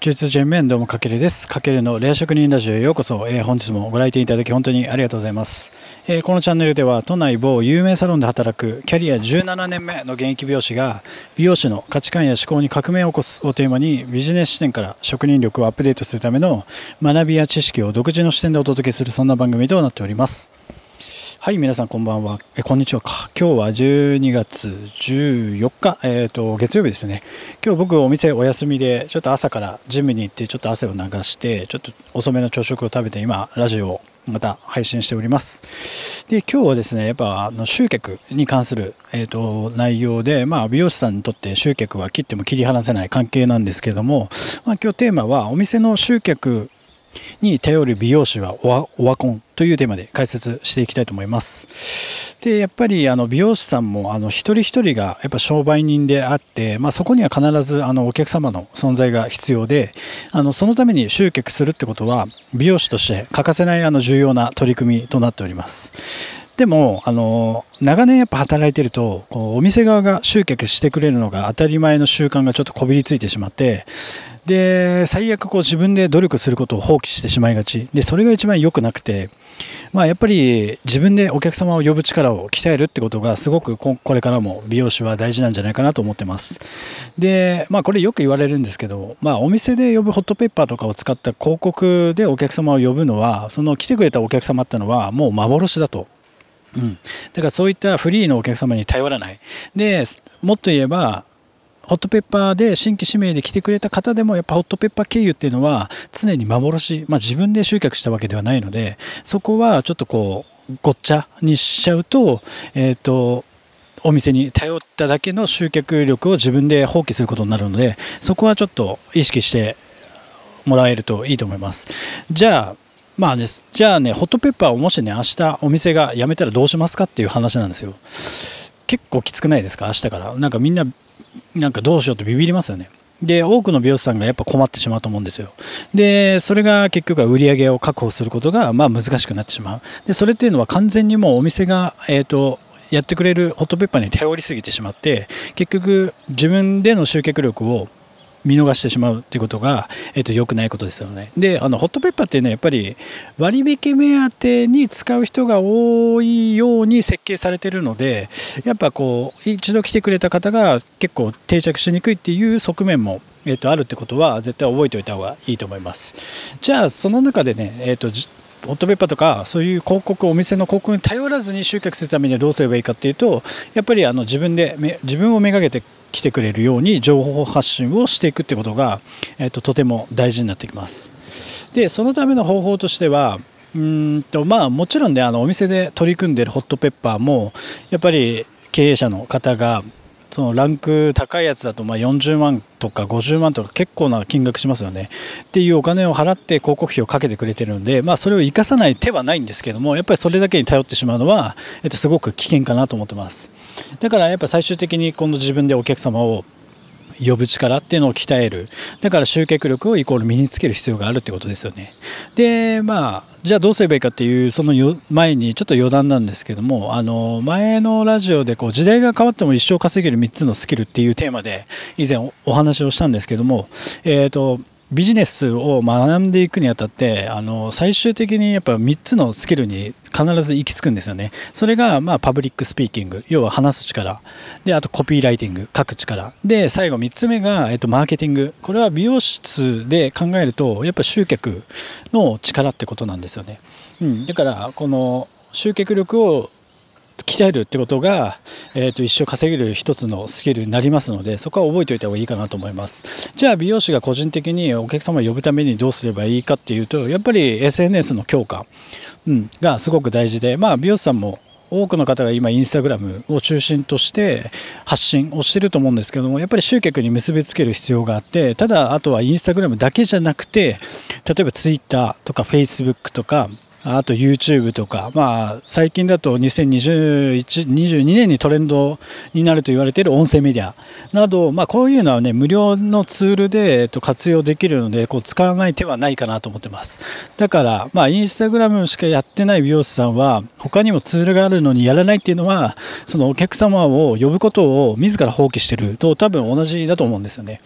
中通ジェンメンどうもかけるです。かけるのレア職人ラジオへようこそ、えー、本日もご来店いただき本当にありがとうございます、えー、このチャンネルでは都内某有名サロンで働くキャリア17年目の現役美容師が美容師の価値観や思考に革命を起こすをテーマにビジネス視点から職人力をアップデートするための学びや知識を独自の視点でお届けするそんな番組となっております。はい、皆さんこんばんは。え、こんにちはか。今日は12月14日、えっ、ー、と、月曜日ですね。今日僕お店お休みで、ちょっと朝からジムに行ってちょっと汗を流して、ちょっと遅めの朝食を食べて今、ラジオをまた配信しております。で、今日はですね、やっぱあの集客に関する、えーと、内容で、まあ、美容師さんにとって集客は切っても切り離せない関係なんですけども、まあ、今日テーマはお店の集客に頼る美容師はオワコンというテーマで解説していきたいと思います。で、やっぱりあの美容師さんもあの一人一人がやっぱ商売人であって、まあ、そこには必ずあのお客様の存在が必要で、あのそのために集客するってことは美容師として欠かせないあの重要な取り組みとなっております。でも、あの、長年やっぱ働いてると、こうお店側が集客してくれるのが当たり前の習慣がちょっとこびりついてしまって、で、最悪こう自分で努力することを放棄してしまいがち。で、それが一番良くなくて、まあやっぱり自分でお客様を呼ぶ力を鍛えるってことがすごくこれからも美容師は大事なんじゃないかなと思ってます。で、まあこれよく言われるんですけど、まあお店で呼ぶホットペッパーとかを使った広告でお客様を呼ぶのは、その来てくれたお客様ってのはもう幻だと。うん、だからそういったフリーのお客様に頼らない。で、もっと言えば、ホットペッパーで新規指名で来てくれた方でもやっぱホットペッパー経由っていうのは常に幻、まあ、自分で集客したわけではないのでそこはちょっとこうごっちゃにしちゃうと,、えーと、お店に頼っただけの集客力を自分で放棄することになるのでそこはちょっと意識してもらえるといいと思いますじゃあまあね、じゃあね、ホットペッパーをもしね、明日お店が辞めたらどうしますかっていう話なんですよ。結構きつくないですか？明日から。なんかみんななんかどうしようとビビりますよね。で、多くの美容師さんがやっぱ困ってしまうと思うんですよ。で、それが結局は売り上げを確保することが、まあ難しくなってしまう。で、それっていうのは完全にもうお店が、えっ、ー、と、やってくれるホットペッパーに頼りすぎてしまって、結局自分での集客力を見逃してしまうっていうことが、えっと、良くないことですよね。で、あの、ホットペッパーっていうのはやっぱり割引目当てに使う人が多いように設計されてるので、やっぱこう、一度来てくれた方が結構定着しにくいっていう側面もえー、とあるってことは絶対覚えておいた方がいいと思います。じゃあその中でね、えーと、ホットペッパーとかそういう広告お店の広告に頼らずに集客するためにはどうすればいいかっていうとやっぱりあの自分で自分をめがけて来てくれるように情報発信をしていくってことが、えーと、とても大事になってきます。でそのための方法としてはうんとまあもちろんねあのお店で取り組んでいるホットペッパーもやっぱり経営者の方がそのランク高いやつだとま40万とか50万とか結構な金額しますよね。っていうお金を払って広告費をかけてくれてるので、まあ、それを生かさない手はないんですけどもやっぱりそれだけに頼ってしまうのは、えっと、すごく危険かなと思ってます。だからやっぱ最終的に今度自分でお客様を呼ぶ力っていうのを鍛える。だから集客力をイコール身につける必要があるってことですよね。でまあじゃあどうすればいいかっていうその前にちょっと余談なんですけどもあの前のラジオでこう時代が変わっても一生稼げる3つのスキルっていうテーマで以前お話をしたんですけどもえっ、ー、とビジネスを学んでいくにあたってあの最終的にやっぱ3つのスキルに必ず行き着くんですよね。それがまあパブリックスピーキング要は話す力。であとコピーライティング書く力。で最後3つ目が、えっと、マーケティングこれは美容室で考えるとやっぱ集客の力ってことなんですよね、うん、だからこの集客力を鍛えるってことが、えー、と一生稼げる一つのスキルになりますのでそこは覚えておいた方がいいかなと思います。じゃあ美容師が個人的にお客様を呼ぶためにどうすればいいかっていうとやっぱり SNS の強化、うん、がすごく大事でまあ美容師さんも多くの方が今インスタグラムを中心として発信をしてると思うんですけどもやっぱり集客に結びつける必要があってただあとはインスタグラムだけじゃなくて例えばツイッターとかフェイスブックとかあと YouTube とか、まあ、最近だと2021 22年にトレンドになると言われている音声メディアなど、まあ、こういうのはね無料のツールで、えっと、活用できるのでこう使わない手はないかなと思ってます。だから、まあ、インスタグラムしかやってない美容師さんは他にもツールがあるのにやらないっていうのはそのお客様を呼ぶことを自ら放棄してる。と多分同じだと思うんですよね。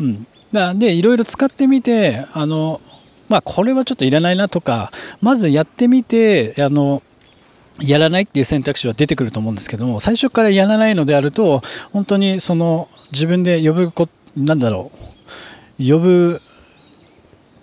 うん、でいろいろ使ってみてあのまあ、これはちょっといらないなとかまずやってみてあのやらないっていう選択肢は出てくると思うんですけども最初からやらないのであると本当にその自分で呼ぶこなんだろう呼ぶ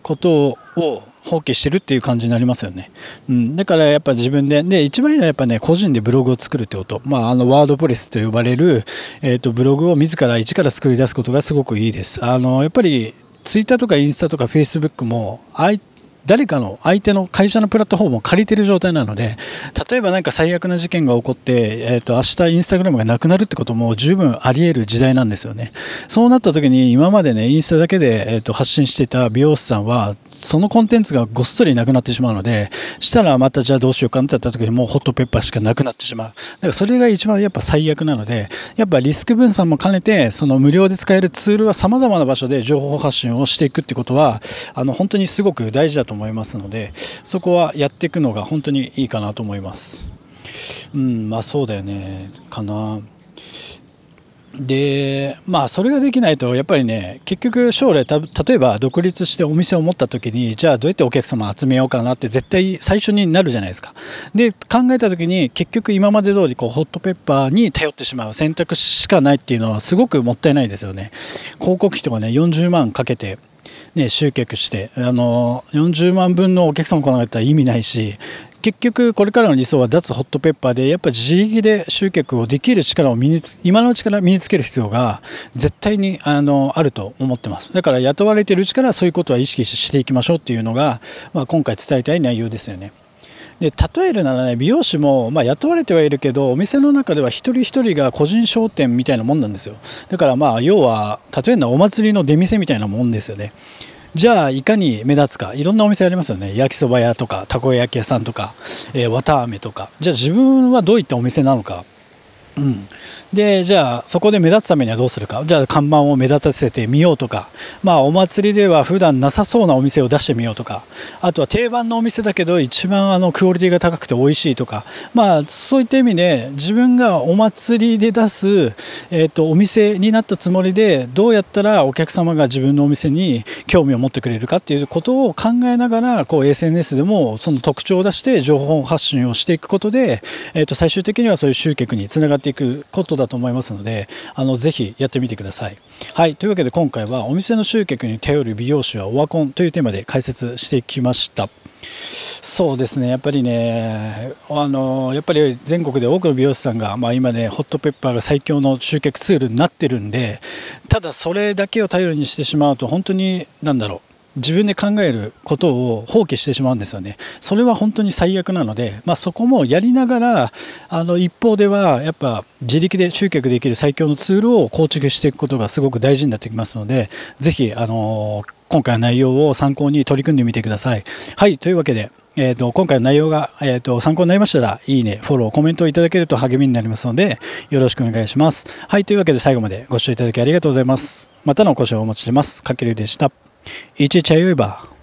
ことを放棄してるっていう感じになりますよね、うん、だからやっぱ自分でで一番いいのはやっぱね個人でブログを作るってこと、まあ、あのワードプレスと呼ばれる、えー、とブログを自ら一から作り出すことがすごくいいです。あのやっぱりツイッターとかインスタとかフェイスブックもああいっ誰かの相手の会社のプラットフォームを借りてる状態なので例えば何か最悪な事件が起こって、えーと、明日インスタグラムがなくなるってことも十分あり得る時代なんですよね。そうなった時に今までねインスタだけで、えーと、発信してた美容師さんはそのコンテンツがごっそりなくなってしまうのでしたらまたじゃあどうしようかってやった時にもうホットペッパーしかなくなってしまう。だからそれが一番やっぱ最悪なのでやっぱリスク分散も兼ねてその無料で使えるツールは様々な場所で情報発信をしていくってことはあの本当にすごく大事だと思います思いますのでそこはやっていくのが本当にいいかなと思います。うんまあそうだよね。かな。でまあそれができないとやっぱりね結局将来例えば独立してお店を持った時にじゃあどうやってお客様を集めようかなって絶対最初になるじゃないですか。で考えた時に結局今まで通りこうホットペッパーに頼ってしまう選択しかないっていうのはすごくもったいないですよね。広告費とかね40万かけてね、集客してあの40万分のお客さん来なかったら意味ないし結局これからの理想は脱ホットペッパーでやっぱ自力で集客をできる力を身につ今のうちから身につける必要が絶対にあのあると思ってますだから雇われてるうちからそういうことは意識していきましょうっていうのが、まあ、今回伝えたい内容ですよね。で例えるならね美容師も、まあ、雇われてはいるけどお店の中では一人一人が個人商店みたいなもんなんですよ。だからまあ要は例えるのはお祭りの出店みたいなもんですよね。じゃあいかに目立つか。いろんなお店ありますよね。焼きそば屋とかたこ焼き屋さんとか、えー、綿あめとか。じゃあ自分はどういったお店なのか。うん、でじゃあそこで目立つためにはどうするか？じゃあ看板を目立たせてみようとか。まあお祭りでは普段なさそうなお店を出してみようとか。あとは定番のお店だけど一番あのクオリティが高くて美味しいとか。まあそういった意味で自分がお祭りで出す、えーと、お店になったつもりでどうやったらお客様が自分のお店に興味を持ってくれるかっていうことを考えながらこう SNS でもその特徴を出して情報発信をしていくことで、えー、と最終的にはそういう集客につながってていくことだと思いますのであのぜひやってみてください。はいというわけで今回はお店の集客に頼る美容師はオワコンというテーマで解説してきました。そうですねやっぱりねあのやっぱり全国で多くの美容師さんが、まあ、今ねホットペッパーが最強の集客ツールになってるんでただそれだけを頼りにしてしまうと本当に何だろう自分で考えることを放棄してしまうんですよね。それは本当に最悪なので、まあ、そこもやりながらあの一方ではやっぱ自力で集客できる最強のツールを構築していくことがすごく大事になってきますのでぜひあの今回の内容を参考に取り組んでみてください。はいというわけでえーと、今回の内容が、えーと、参考になりましたら、いいね、フォロー、コメントをいただけると励みになりますので、よろしくお願いします。はい、というわけで最後までご視聴いただきありがとうございます。またのご視聴お待ちしてます。かけるでした。一チャイウェバー。